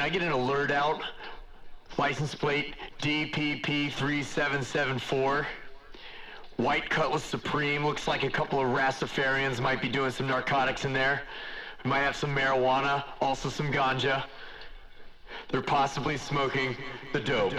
can I get an alert out? License plate DPP3774. White Cutlass Supreme. Looks like a couple of Rastafarians might be doing some narcotics in there. Might have some marijuana, also some ganja. They're possibly smoking the dope.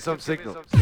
Some signal.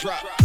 Drop.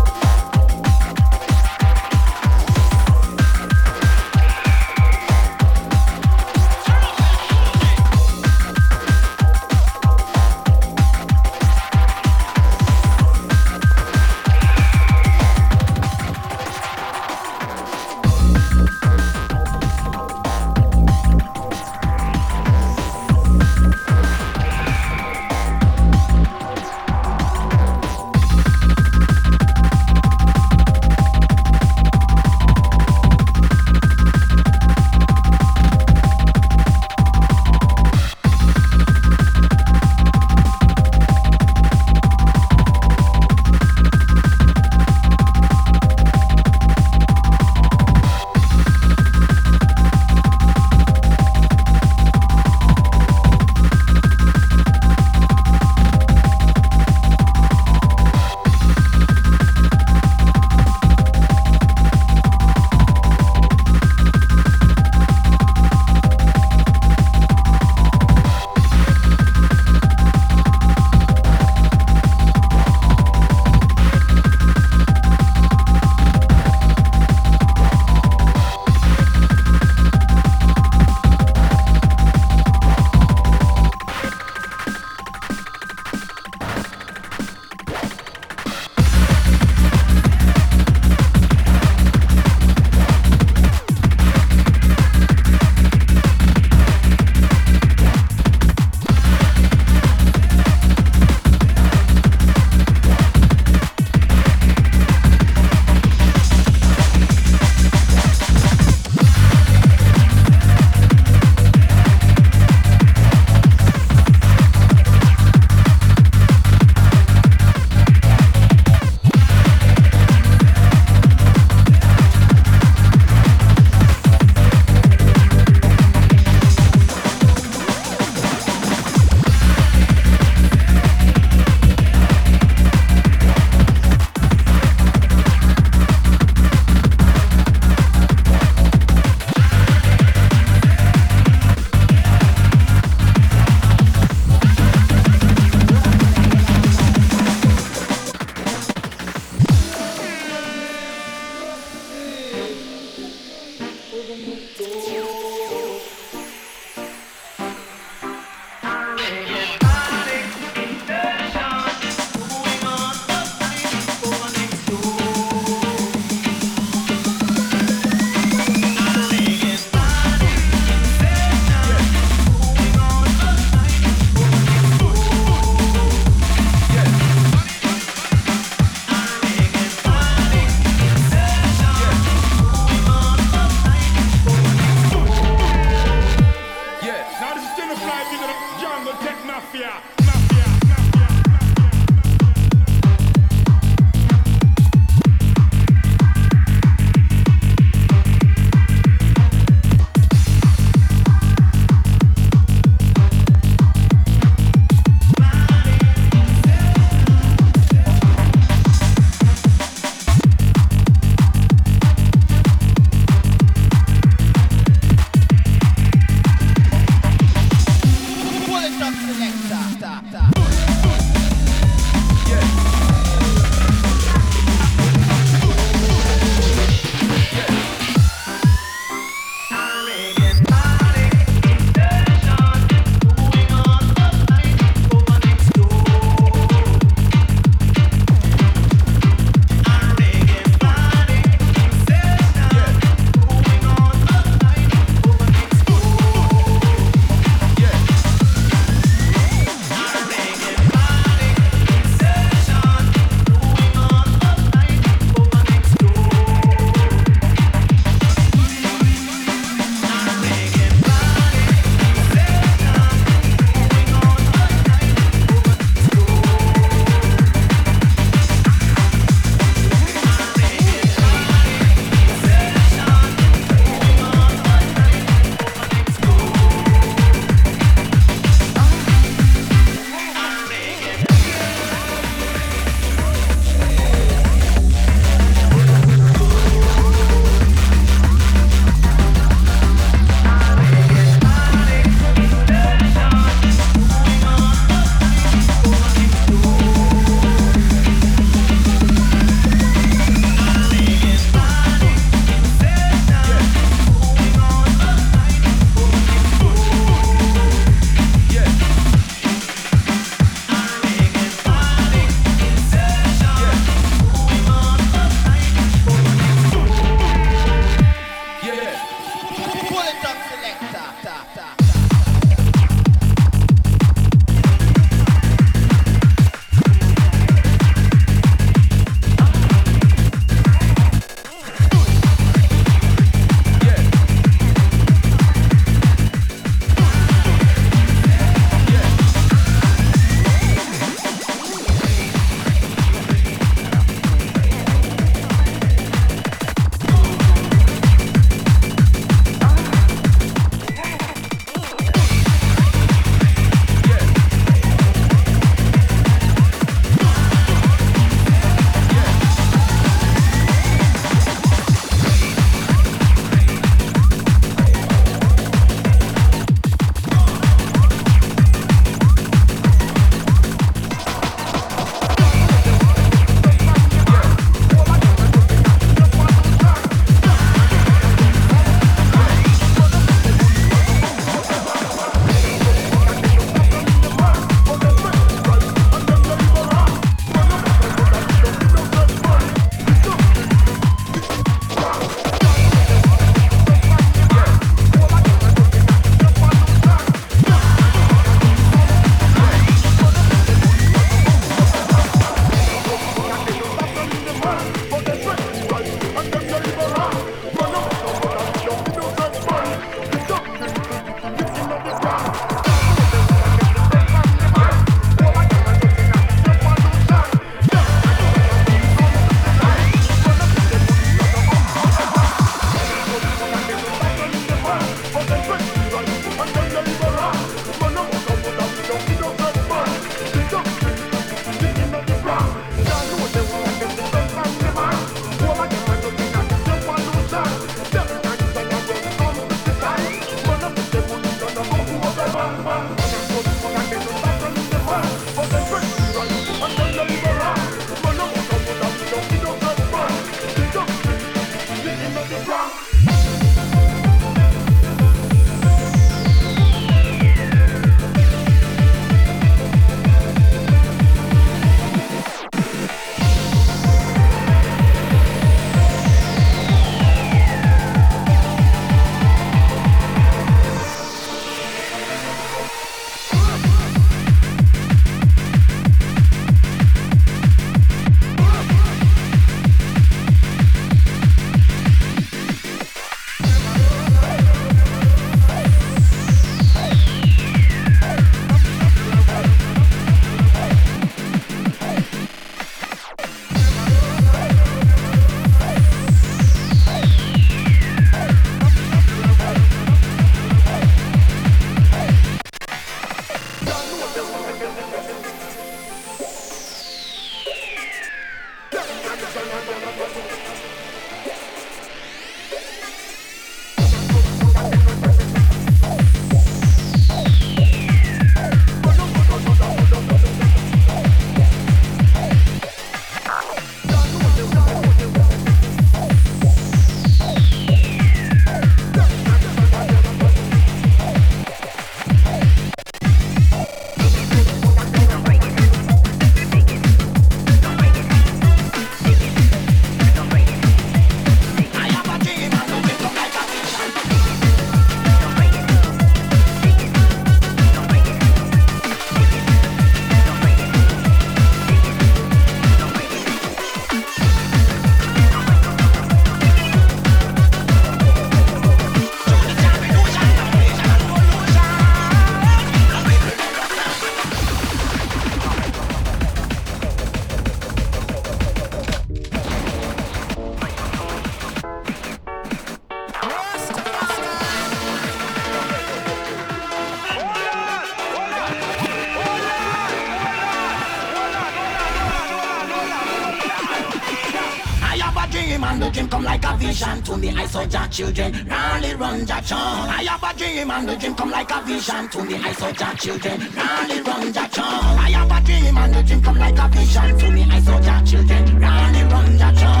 Children, rally run Jah chon. I have a dream and the dream come like a vision to me. I saw Jah children, rally run Jah chon. I have a dream and the dream come like a vision to me. I saw Jah children, rally run ja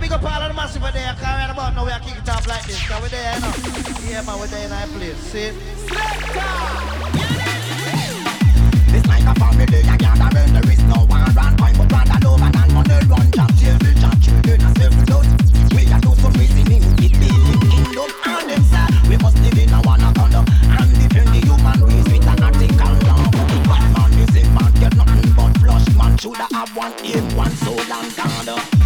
big up all of the massive over there. Can't worry about nowhere kick it off like this. Cause we're there, you know. Yeah, man, we're there in our place. See? This like a family, I gather in no one run, I'm a brother, no man, and on the run, jump, chill, jump, children, and self float. We are do some crazy things, it be the kingdom, and them, sir, we must live in a one condom, and defend the human race with an article down. Bad man, this man, get nothing but flush, man, should have one aim, one soul, and condom.